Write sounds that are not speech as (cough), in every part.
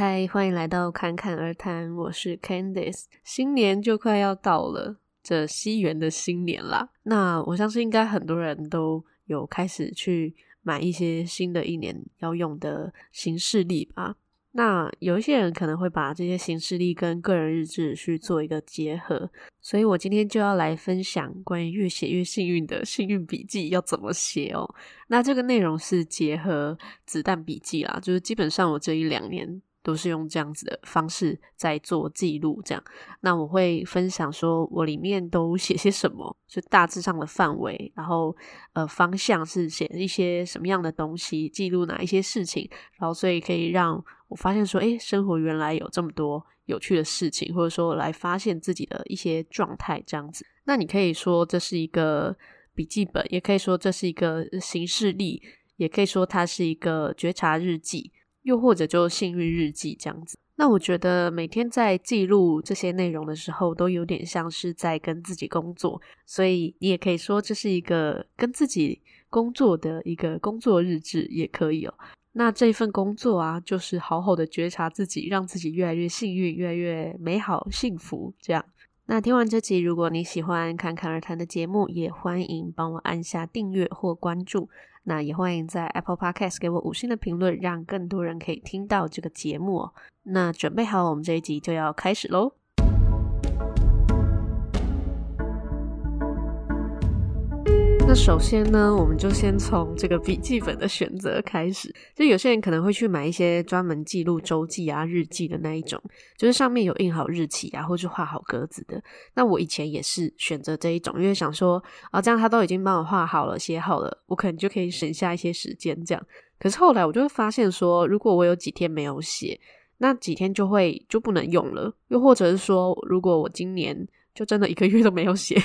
嗨，欢迎来到侃侃而谈，我是 Candice。新年就快要到了，这西元的新年啦。那我相信应该很多人都有开始去买一些新的一年要用的行事历吧。那有一些人可能会把这些行事历跟个人日志去做一个结合，所以我今天就要来分享关于越写越幸运的幸运笔记要怎么写哦。那这个内容是结合子弹笔记啦，就是基本上我这一两年都是用这样子的方式在做记录，这样。那我会分享说我里面都写些什么，就大致上的范围，然后呃方向是写一些什么样的东西，记录哪一些事情，然后所以可以让。我发现说，诶，生活原来有这么多有趣的事情，或者说来发现自己的一些状态，这样子。那你可以说这是一个笔记本，也可以说这是一个行事历，也可以说它是一个觉察日记，又或者就幸运日记这样子。那我觉得每天在记录这些内容的时候，都有点像是在跟自己工作，所以你也可以说这是一个跟自己工作的一个工作日志，也可以哦。那这份工作啊，就是好好的觉察自己，让自己越来越幸运，越来越美好、幸福。这样。那听完这集，如果你喜欢侃侃而谈的节目，也欢迎帮我按下订阅或关注。那也欢迎在 Apple Podcast 给我五星的评论，让更多人可以听到这个节目哦。那准备好，我们这一集就要开始喽。那首先呢，我们就先从这个笔记本的选择开始。就有些人可能会去买一些专门记录周记啊、日记的那一种，就是上面有印好日期啊，或是画好格子的。那我以前也是选择这一种，因为想说啊，这样他都已经帮我画好了、写好了，我可能就可以省下一些时间这样。可是后来我就会发现说，如果我有几天没有写，那几天就会就不能用了。又或者是说，如果我今年就真的一个月都没有写，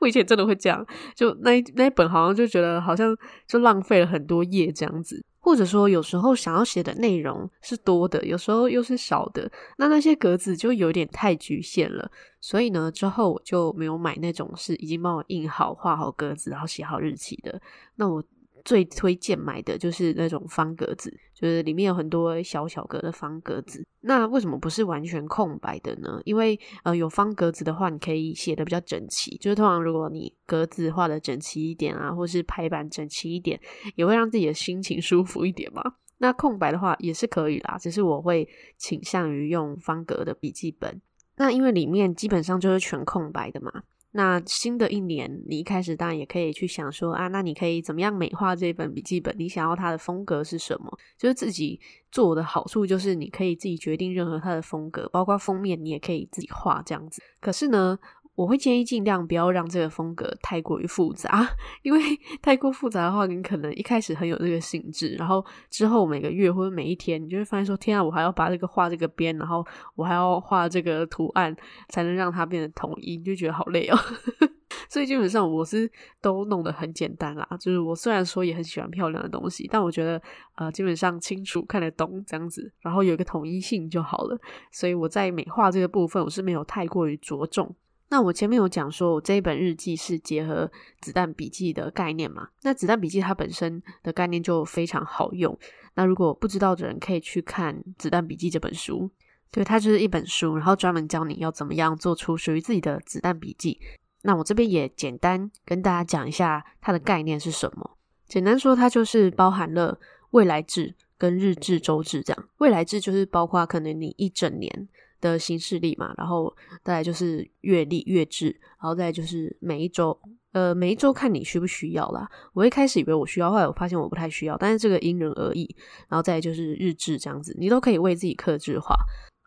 我以前真的会这样，就那一那一本好像就觉得好像就浪费了很多页这样子，或者说有时候想要写的内容是多的，有时候又是少的，那那些格子就有点太局限了，所以呢之后我就没有买那种是已经帮我印好、画好格子，然后写好日期的，那我。最推荐买的就是那种方格子，就是里面有很多小小格的方格子。那为什么不是完全空白的呢？因为呃，有方格子的话，你可以写得比较整齐。就是通常如果你格子画得整齐一点啊，或是排版整齐一点，也会让自己的心情舒服一点嘛。那空白的话也是可以啦，只是我会倾向于用方格的笔记本。那因为里面基本上就是全空白的嘛。那新的一年，你一开始当然也可以去想说啊，那你可以怎么样美化这本笔记本？你想要它的风格是什么？就是自己做的好处，就是你可以自己决定任何它的风格，包括封面你也可以自己画这样子。可是呢，我会建议尽量不要让这个风格太过于复杂，因为 (laughs) 太过复杂的话，你可能一开始很有这个兴致，然后之后每个月或者每一天，你就会发现说：天啊，我还要把这个画这个边，然后我还要画这个图案，才能让它变得统一，你就觉得好累哦。(laughs) 所以基本上我是都弄得很简单啦，就是我虽然说也很喜欢漂亮的东西，但我觉得呃基本上清楚看得懂这样子，然后有一个统一性就好了。所以我在美化这个部分，我是没有太过于着重。那我前面有讲说，我这一本日记是结合子弹笔记的概念嘛？那子弹笔记它本身的概念就非常好用。那如果不知道的人可以去看《子弹笔记》这本书，对，它就是一本书，然后专门教你要怎么样做出属于自己的子弹笔记。那我这边也简单跟大家讲一下它的概念是什么。简单说，它就是包含了未来制跟日志、周志这样。未来制就是包括可能你一整年。的行事历嘛，然后再来就是月历、月志，然后再来就是每一周，呃，每一周看你需不需要啦。我一开始以为我需要，后来我发现我不太需要，但是这个因人而异。然后再来就是日志这样子，你都可以为自己克制化。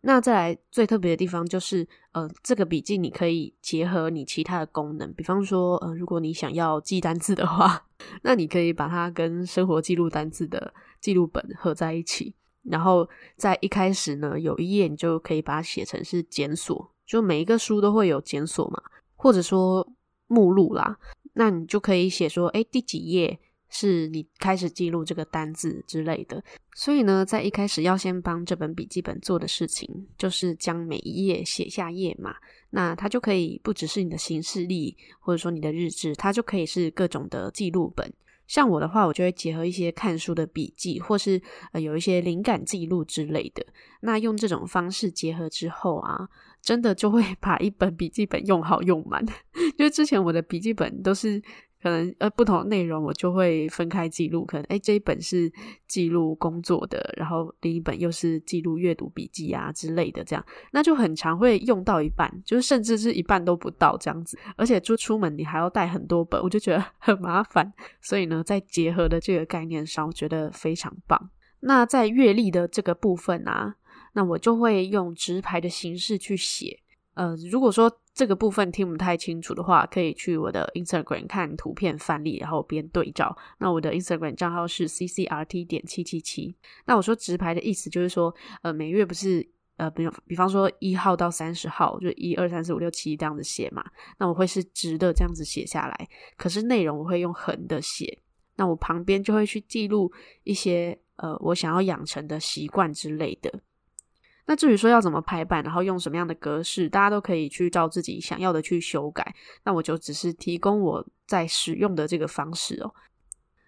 那再来最特别的地方就是，呃，这个笔记你可以结合你其他的功能，比方说，呃，如果你想要记单字的话，(laughs) 那你可以把它跟生活记录单字的记录本合在一起。然后在一开始呢，有一页你就可以把它写成是检索，就每一个书都会有检索嘛，或者说目录啦，那你就可以写说，诶，第几页是你开始记录这个单字之类的。所以呢，在一开始要先帮这本笔记本做的事情，就是将每一页写下页码，那它就可以不只是你的行事历，或者说你的日志，它就可以是各种的记录本。像我的话，我就会结合一些看书的笔记，或是呃有一些灵感记录之类的。那用这种方式结合之后啊，真的就会 (laughs) 把一本笔记本用好用满。(laughs) 因为之前我的笔记本都是。可能呃不同内容我就会分开记录，可能诶这一本是记录工作的，然后另一本又是记录阅读笔记啊之类的，这样那就很常会用到一半，就是甚至是一半都不到这样子，而且就出门你还要带很多本，我就觉得 (laughs) 很麻烦，所以呢，在结合的这个概念上，我觉得非常棒。那在阅历的这个部分啊，那我就会用直排的形式去写。呃，如果说这个部分听不太清楚的话，可以去我的 Instagram 看图片范例，然后边对照。那我的 Instagram 账号是 ccrt 点七七七。那我说直排的意思就是说，呃，每月不是呃，比比方说一号到三十号，就一二三四五六七这样子写嘛。那我会是直的这样子写下来，可是内容我会用横的写。那我旁边就会去记录一些呃，我想要养成的习惯之类的。那至于说要怎么排版，然后用什么样的格式，大家都可以去照自己想要的去修改。那我就只是提供我在使用的这个方式哦。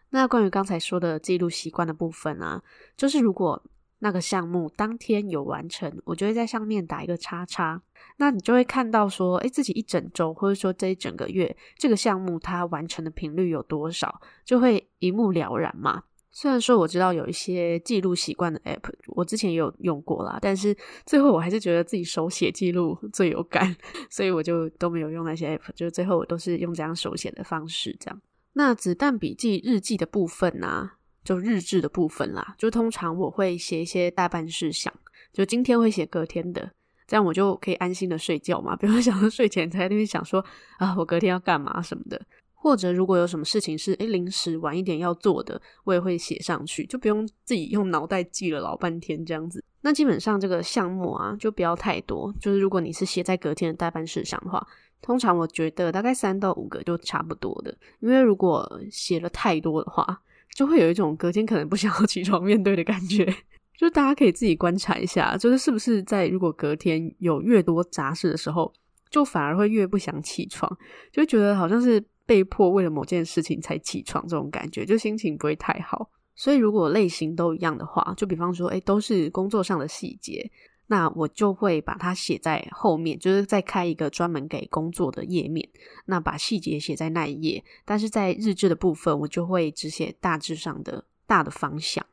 那关于刚才说的记录习惯的部分啊，就是如果那个项目当天有完成，我就会在上面打一个叉叉。那你就会看到说，诶，自己一整周或者说这一整个月这个项目它完成的频率有多少，就会一目了然嘛。虽然说我知道有一些记录习惯的 App，我之前也有用过啦，但是最后我还是觉得自己手写记录最有感，(laughs) 所以我就都没有用那些 App，就最后我都是用这样手写的方式这样。那子弹笔记日记的部分呢、啊，就日志的部分啦，就通常我会写一些待办事项，就今天会写隔天的，这样我就可以安心的睡觉嘛，不用 (laughs) 想着睡前才在那边想说啊，我隔天要干嘛什么的。或者如果有什么事情是诶临时晚一点要做的，我也会写上去，就不用自己用脑袋记了老半天这样子。那基本上这个项目啊，就不要太多。就是如果你是写在隔天的待办事项的话，通常我觉得大概三到五个就差不多的。因为如果写了太多的话，就会有一种隔天可能不想要起床面对的感觉。就是大家可以自己观察一下，就是是不是在如果隔天有越多杂事的时候，就反而会越不想起床，就觉得好像是。被迫为了某件事情才起床，这种感觉就心情不会太好。所以如果类型都一样的话，就比方说，诶，都是工作上的细节，那我就会把它写在后面，就是再开一个专门给工作的页面，那把细节写在那一页。但是在日志的部分，我就会只写大致上的大的方向。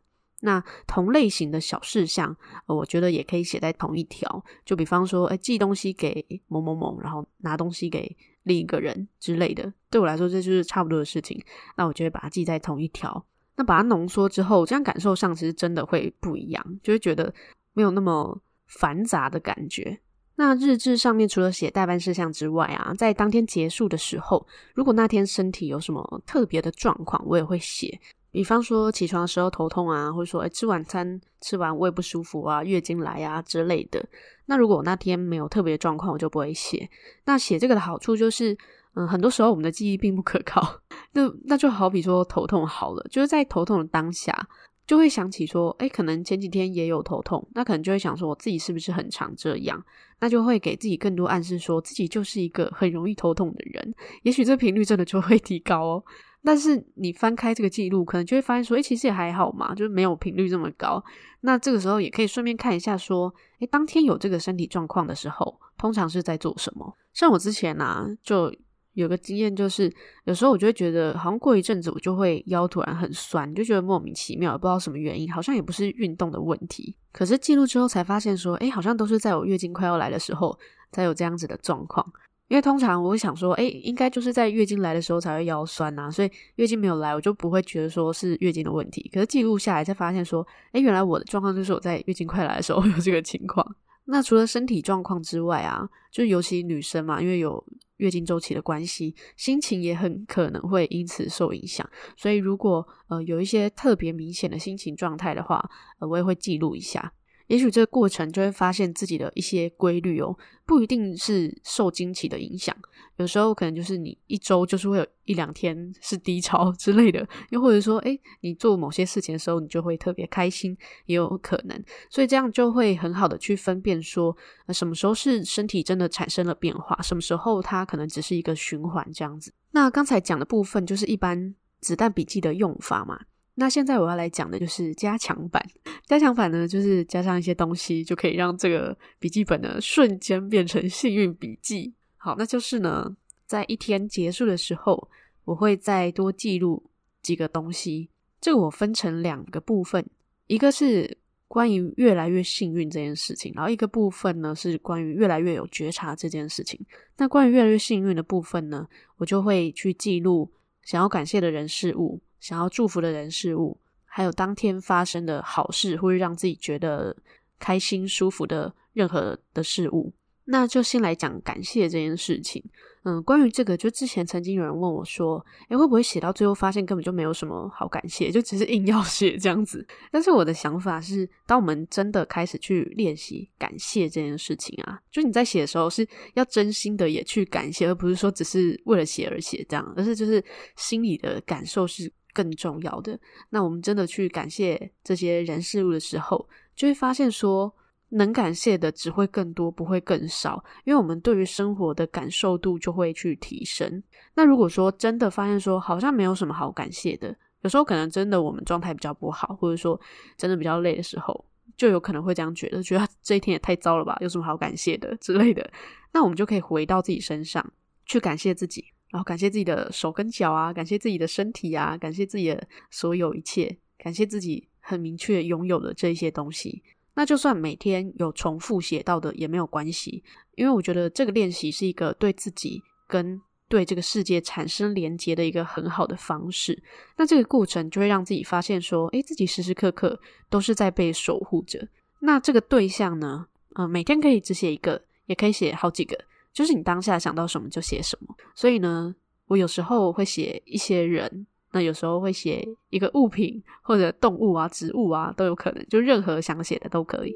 那同类型的小事项，我觉得也可以写在同一条。就比方说，诶，寄东西给某某某，然后拿东西给。另一个人之类的，对我来说这就是差不多的事情。那我就会把它记在同一条。那把它浓缩之后，这样感受上其实真的会不一样，就会觉得没有那么繁杂的感觉。那日志上面除了写待办事项之外啊，在当天结束的时候，如果那天身体有什么特别的状况，我也会写。比方说起床的时候头痛啊，或者说诶吃晚餐吃完胃不舒服啊，月经来啊之类的。那如果我那天没有特别状况，我就不会写。那写这个的好处就是，嗯，很多时候我们的记忆并不可靠。(laughs) 那那就好比说头痛好了，就是在头痛的当下，就会想起说，诶可能前几天也有头痛，那可能就会想说，我自己是不是很常这样？那就会给自己更多暗示，说自己就是一个很容易头痛的人。也许这频率真的就会提高哦。但是你翻开这个记录，可能就会发现说，诶，其实也还好嘛，就是没有频率这么高。那这个时候也可以顺便看一下，说，诶，当天有这个身体状况的时候，通常是在做什么？像我之前啊，就有个经验，就是有时候我就会觉得，好像过一阵子我就会腰突然很酸，就觉得莫名其妙，也不知道什么原因，好像也不是运动的问题。可是记录之后才发现说，诶，好像都是在我月经快要来的时候才有这样子的状况。因为通常我会想说，诶，应该就是在月经来的时候才会腰酸呐，所以月经没有来，我就不会觉得说是月经的问题。可是记录下来才发现说，诶，原来我的状况就是我在月经快来的时候有这个情况。那除了身体状况之外啊，就尤其女生嘛，因为有月经周期的关系，心情也很可能会因此受影响。所以如果呃有一些特别明显的心情状态的话，呃，我也会记录一下。也许这个过程就会发现自己的一些规律哦，不一定是受经期的影响，有时候可能就是你一周就是会有一两天是低潮之类的，又或者说，诶，你做某些事情的时候你就会特别开心，也有可能，所以这样就会很好的去分辨说，呃，什么时候是身体真的产生了变化，什么时候它可能只是一个循环这样子。那刚才讲的部分就是一般。子弹笔记的用法嘛。那现在我要来讲的就是加强版。加强版呢，就是加上一些东西，就可以让这个笔记本呢瞬间变成幸运笔记。好，那就是呢，在一天结束的时候，我会再多记录几个东西。这个我分成两个部分，一个是关于越来越幸运这件事情，然后一个部分呢是关于越来越有觉察这件事情。那关于越来越幸运的部分呢，我就会去记录想要感谢的人事物。想要祝福的人事物，还有当天发生的好事，会让自己觉得开心、舒服的任何的事物，那就先来讲感谢这件事情。嗯，关于这个，就之前曾经有人问我说：“诶，会不会写到最后发现根本就没有什么好感谢，就只是硬要写这样子？” (laughs) 但是我的想法是，当我们真的开始去练习感谢这件事情啊，就你在写的时候是要真心的也去感谢，而不是说只是为了写而写这样，而是就是心里的感受是。更重要的，那我们真的去感谢这些人事物的时候，就会发现说，能感谢的只会更多，不会更少，因为我们对于生活的感受度就会去提升。那如果说真的发现说，好像没有什么好感谢的，有时候可能真的我们状态比较不好，或者说真的比较累的时候，就有可能会这样觉得，觉得这一天也太糟了吧，有什么好感谢的之类的。那我们就可以回到自己身上，去感谢自己。然后感谢自己的手跟脚啊，感谢自己的身体啊，感谢自己的所有一切，感谢自己很明确拥有的这些东西。那就算每天有重复写到的也没有关系，因为我觉得这个练习是一个对自己跟对这个世界产生连接的一个很好的方式。那这个过程就会让自己发现说，诶，自己时时刻刻都是在被守护着。那这个对象呢，嗯、每天可以只写一个，也可以写好几个。就是你当下想到什么就写什么，所以呢，我有时候会写一些人，那有时候会写一个物品或者动物啊、植物啊都有可能，就任何想写的都可以。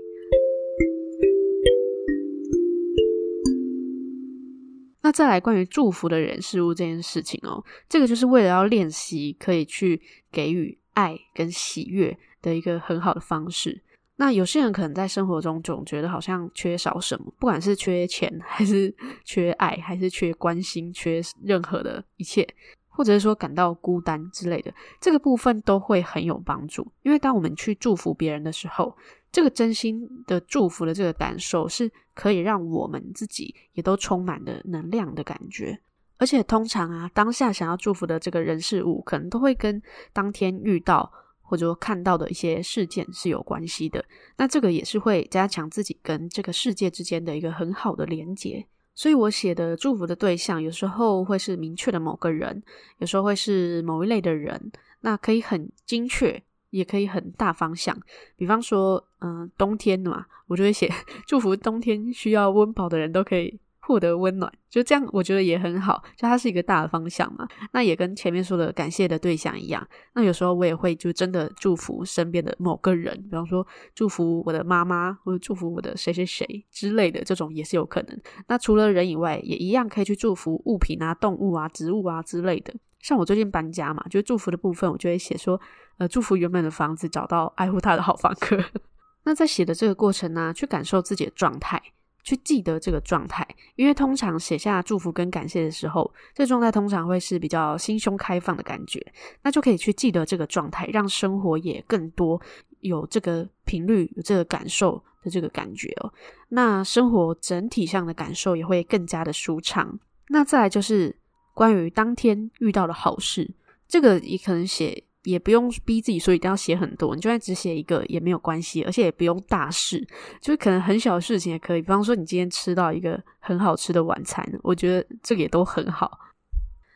那再来关于祝福的人事物这件事情哦，这个就是为了要练习可以去给予爱跟喜悦的一个很好的方式。那有些人可能在生活中总觉得好像缺少什么，不管是缺钱，还是缺爱，还是缺关心，缺任何的一切，或者是说感到孤单之类的，这个部分都会很有帮助。因为当我们去祝福别人的时候，这个真心的祝福的这个感受是可以让我们自己也都充满了能量的感觉。而且通常啊，当下想要祝福的这个人事物，可能都会跟当天遇到。或者说看到的一些事件是有关系的，那这个也是会加强自己跟这个世界之间的一个很好的连接。所以我写的祝福的对象，有时候会是明确的某个人，有时候会是某一类的人，那可以很精确，也可以很大方向。比方说，嗯、冬天嘛，我就会写 (laughs) 祝福冬天需要温饱的人都可以。获得温暖，就这样，我觉得也很好。就它是一个大的方向嘛，那也跟前面说的感谢的对象一样。那有时候我也会就真的祝福身边的某个人，比方说祝福我的妈妈，或者祝福我的谁谁谁之类的，这种也是有可能。那除了人以外，也一样可以去祝福物品啊、动物啊、植物啊之类的。像我最近搬家嘛，就祝福的部分，我就会写说，呃，祝福原本的房子找到爱护它的好房客。(laughs) 那在写的这个过程呢、去感受自己的状态。去记得这个状态，因为通常写下祝福跟感谢的时候，这状态通常会是比较心胸开放的感觉，那就可以去记得这个状态，让生活也更多有这个频率、有这个感受的这个感觉哦。那生活整体上的感受也会更加的舒畅。那再来就是关于当天遇到的好事，这个也可能写。也不用逼自己说一定要写很多，你就算只写一个也没有关系，而且也不用大事，就是可能很小的事情也可以。比方说，你今天吃到一个很好吃的晚餐，我觉得这个也都很好。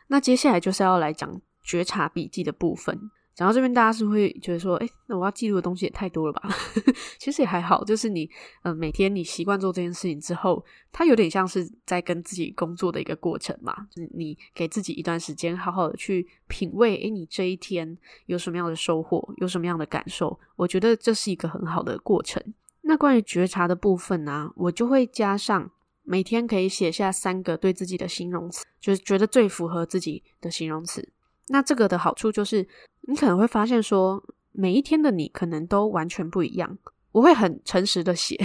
那接下来就是要来讲觉察笔记的部分。讲到这边，大家是会觉得说，哎，那我要记录的东西也太多了吧？(laughs) 其实也还好，就是你，嗯、呃，每天你习惯做这件事情之后，它有点像是在跟自己工作的一个过程嘛。就是你给自己一段时间，好好的去品味，哎，你这一天有什么样的收获，有什么样的感受？我觉得这是一个很好的过程。那关于觉察的部分呢、我就会加上每天可以写下三个对自己的形容词，就是觉得最符合自己的形容词。那这个的好处就是。你可能会发现说，每一天的你可能都完全不一样。我会很诚实的写，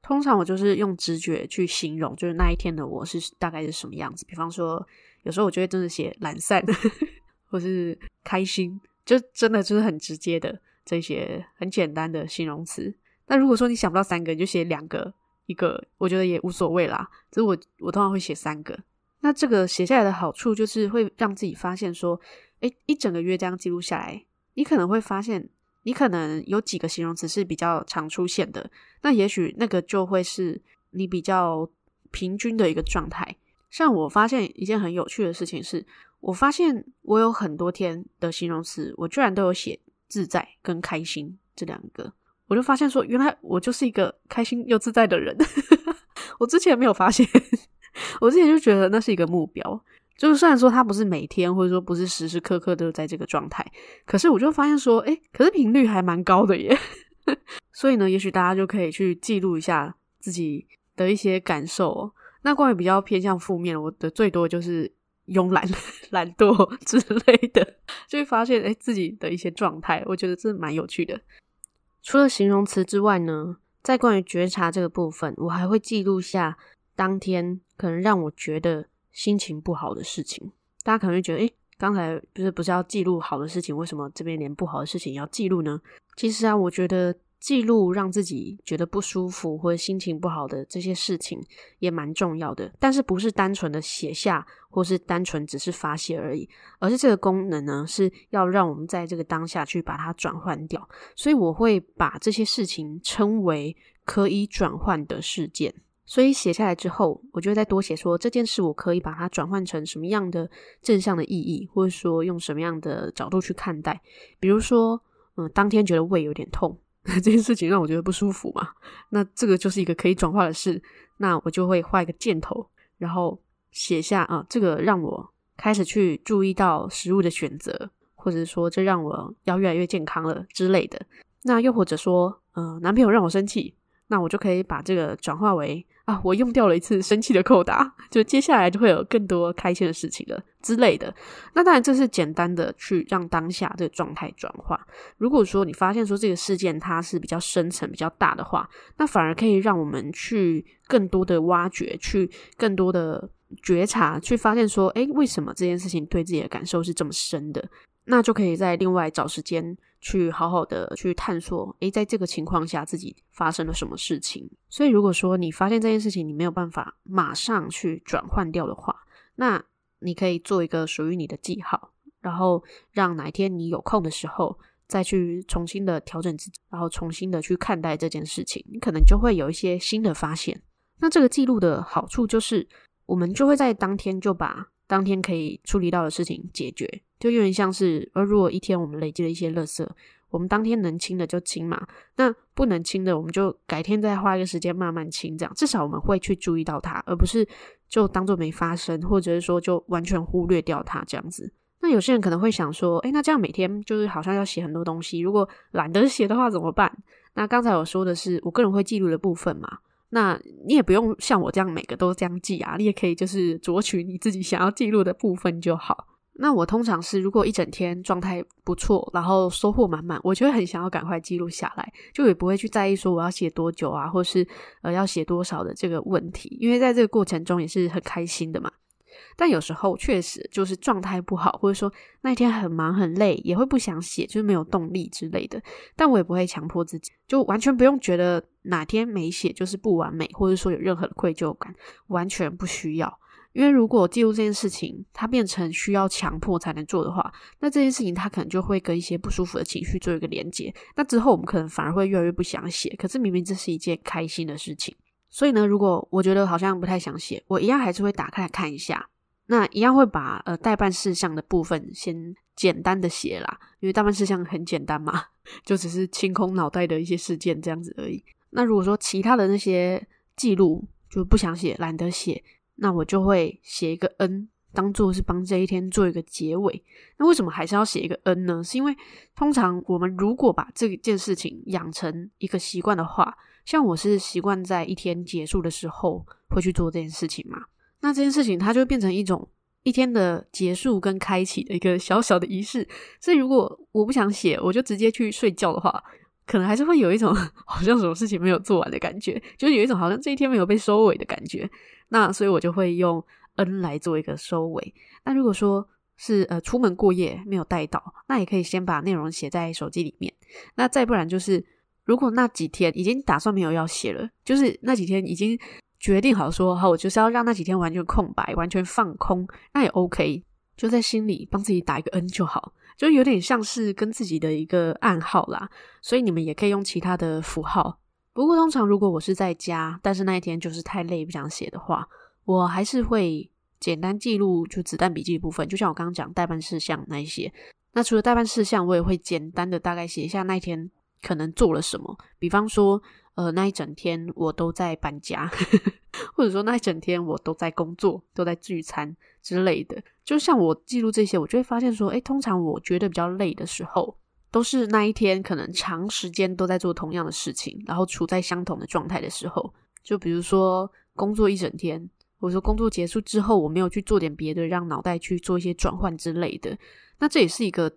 通常我就是用直觉去形容，就是那一天的我是大概是什么样子。比方说，有时候我就会真的写懒散，(laughs) 或是开心，就真的就是很直接的这些很简单的形容词。那如果说你想不到三个，你就写两个，一个我觉得也无所谓啦。只是我我通常会写三个。那这个写下来的好处就是会让自己发现说，诶，一整个月这样记录下来，你可能会发现，你可能有几个形容词是比较常出现的。那也许那个就会是你比较平均的一个状态。像我发现一件很有趣的事情是，我发现我有很多天的形容词，我居然都有写自在跟开心这两个。我就发现说，原来我就是一个开心又自在的人。(laughs) 我之前没有发现，(laughs) 我之前就觉得那是一个目标。就是虽然说它不是每天，或者说不是时时刻刻都在这个状态，可是我就发现说，诶，可是频率还蛮高的耶。(laughs) 所以呢，也许大家就可以去记录一下自己的一些感受。那关于比较偏向负面，我的最多就是慵懒、(laughs) 懒惰之类的，就会发现诶自己的一些状态，我觉得这蛮有趣的。除了形容词之外呢，在关于觉察这个部分，我还会记录下当天可能让我觉得心情不好的事情。大家可能会觉得，诶刚才不是不是要记录好的事情，为什么这边连不好的事情要记录呢？其实啊，我觉得。记录让自己觉得不舒服或者心情不好的这些事情也蛮重要的，但是不是单纯的写下，或是单纯只是发泄而已，而是这个功能呢，是要让我们在这个当下去把它转换掉。所以我会把这些事情称为可以转换的事件。所以写下来之后，我就会再多写说这件事我可以把它转换成什么样的正向的意义，或者说用什么样的角度去看待。比如说，嗯，当天觉得胃有点痛。(laughs) 这件事情让我觉得不舒服嘛，那这个就是一个可以转化的事，那我就会画一个箭头，然后写下啊，这个让我开始去注意到食物的选择，或者说这让我要越来越健康了之类的。那又或者说，嗯，男朋友让我生气，那我就可以把这个转化为。啊，我用掉了一次生气的扣打，就接下来就会有更多开心的事情了之类的。那当然，这是简单的去让当下这个状态转化。如果说你发现说这个事件它是比较深层、比较大的话，那反而可以让我们去更多的挖掘，去更多的觉察，去发现说，诶，为什么这件事情对自己的感受是这么深的？那就可以再另外找时间。去好好的去探索，诶，在这个情况下自己发生了什么事情？所以如果说你发现这件事情你没有办法马上去转换掉的话，那你可以做一个属于你的记号，然后让哪一天你有空的时候再去重新的调整自己，然后重新的去看待这件事情，你可能就会有一些新的发现。那这个记录的好处就是，我们就会在当天就把当天可以处理到的事情解决。就有点像是，而如果一天我们累积了一些垃圾，我们当天能清的就清嘛，那不能清的，我们就改天再花一个时间慢慢清，这样至少我们会去注意到它，而不是就当做没发生，或者是说就完全忽略掉它这样子。那有些人可能会想说，诶，那这样每天就是好像要写很多东西，如果懒得写的话怎么办？那刚才我说的是我个人会记录的部分嘛，那你也不用像我这样每个都这样记啊，你也可以就是酌取你自己想要记录的部分就好。那我通常是，如果一整天状态不错，然后收获满满，我就会很想要赶快记录下来，就也不会去在意说我要写多久啊，或是呃要写多少的这个问题，因为在这个过程中也是很开心的嘛。但有时候确实就是状态不好，或者说那一天很忙很累，也会不想写，就是没有动力之类的。但我也不会强迫自己，就完全不用觉得哪天没写就是不完美，或者说有任何的愧疚感，完全不需要。因为如果记录这件事情，它变成需要强迫才能做的话，那这件事情它可能就会跟一些不舒服的情绪做一个连接。那之后我们可能反而会越来越不想写，可是明明这是一件开心的事情。所以呢，如果我觉得好像不太想写，我一样还是会打开来看一下。那一样会把呃待办事项的部分先简单的写啦，因为待办事项很简单嘛，就只是清空脑袋的一些事件这样子而已。那如果说其他的那些记录就不想写，懒得写。那我就会写一个 N，当做是帮这一天做一个结尾。那为什么还是要写一个 N 呢？是因为通常我们如果把这件事情养成一个习惯的话，像我是习惯在一天结束的时候会去做这件事情嘛。那这件事情它就会变成一种一天的结束跟开启的一个小小的仪式。所以如果我不想写，我就直接去睡觉的话，可能还是会有一种 (laughs) 好像什么事情没有做完的感觉，就是有一种好像这一天没有被收尾的感觉。那所以我就会用 N 来做一个收尾。那如果说是呃出门过夜没有带到，那也可以先把内容写在手机里面。那再不然就是，如果那几天已经打算没有要写了，就是那几天已经决定好说好，我就是要让那几天完全空白，完全放空，那也 OK，就在心里帮自己打一个 N 就好，就有点像是跟自己的一个暗号啦。所以你们也可以用其他的符号。不过通常如果我是在家，但是那一天就是太累不想写的话，我还是会。简单记录就子弹笔记的部分，就像我刚刚讲待办事项那一些。那除了待办事项，我也会简单的大概写一下那一天可能做了什么。比方说，呃，那一整天我都在搬家，(laughs) 或者说那一整天我都在工作，都在聚餐之类的。就像我记录这些，我就会发现说，诶，通常我觉得比较累的时候，都是那一天可能长时间都在做同样的事情，然后处在相同的状态的时候。就比如说工作一整天。或者说工作结束之后，我没有去做点别的，让脑袋去做一些转换之类的。那这也是一个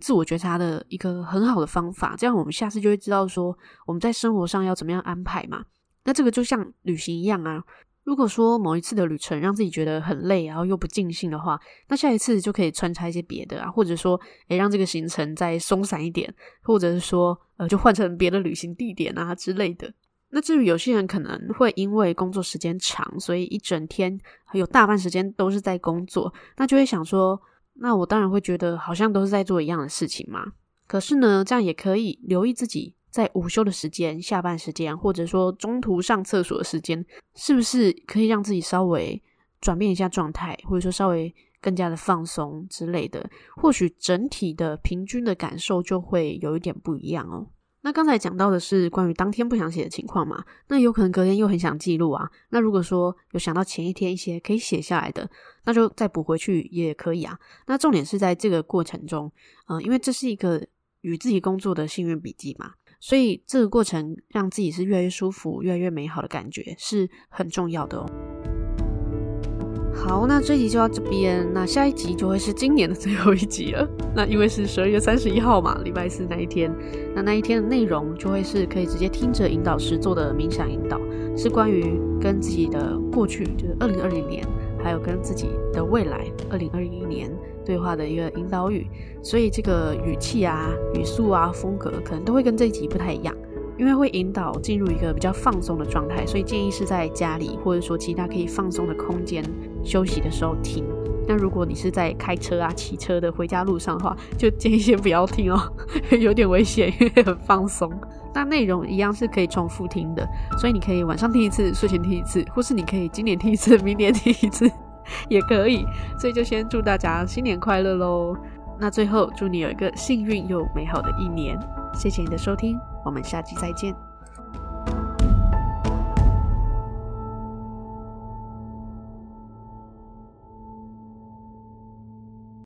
自我觉察的一个很好的方法。这样我们下次就会知道说我们在生活上要怎么样安排嘛。那这个就像旅行一样啊。如果说某一次的旅程让自己觉得很累，然后又不尽兴的话，那下一次就可以穿插一些别的啊，或者说诶让这个行程再松散一点，或者是说呃就换成别的旅行地点啊之类的。那至于有些人可能会因为工作时间长，所以一整天还有大半时间都是在工作，那就会想说，那我当然会觉得好像都是在做一样的事情嘛。可是呢，这样也可以留意自己在午休的时间、下班时间，或者说中途上厕所的时间，是不是可以让自己稍微转变一下状态，或者说稍微更加的放松之类的，或许整体的平均的感受就会有一点不一样哦。那刚才讲到的是关于当天不想写的情况嘛，那有可能隔天又很想记录啊。那如果说有想到前一天一些可以写下来的，那就再补回去也可以啊。那重点是在这个过程中，嗯、因为这是一个与自己工作的幸运笔记嘛，所以这个过程让自己是越来越舒服、越来越美好的感觉是很重要的哦。好，那这集就到这边，那下一集就会是今年的最后一集了。(laughs) 那因为是十二月三十一号嘛，礼拜四那一天，那那一天的内容就会是可以直接听着引导师做的冥想引导，是关于跟自己的过去，就是二零二零年，还有跟自己的未来二零二一年对话的一个引导语，所以这个语气啊、语速啊、风格可能都会跟这一集不太一样。因为会引导进入一个比较放松的状态，所以建议是在家里或者说其他可以放松的空间休息的时候听。那如果你是在开车啊、骑车的回家路上的话，就建议先不要听哦，(laughs) 有点危险，因为很放松。那内容一样是可以重复听的，所以你可以晚上听一次，睡前听一次，或是你可以今年听一次，(laughs) 明年听一次 (laughs) 也可以。所以就先祝大家新年快乐喽！那最后祝你有一个幸运又美好的一年。谢谢你的收听。我们下期再见。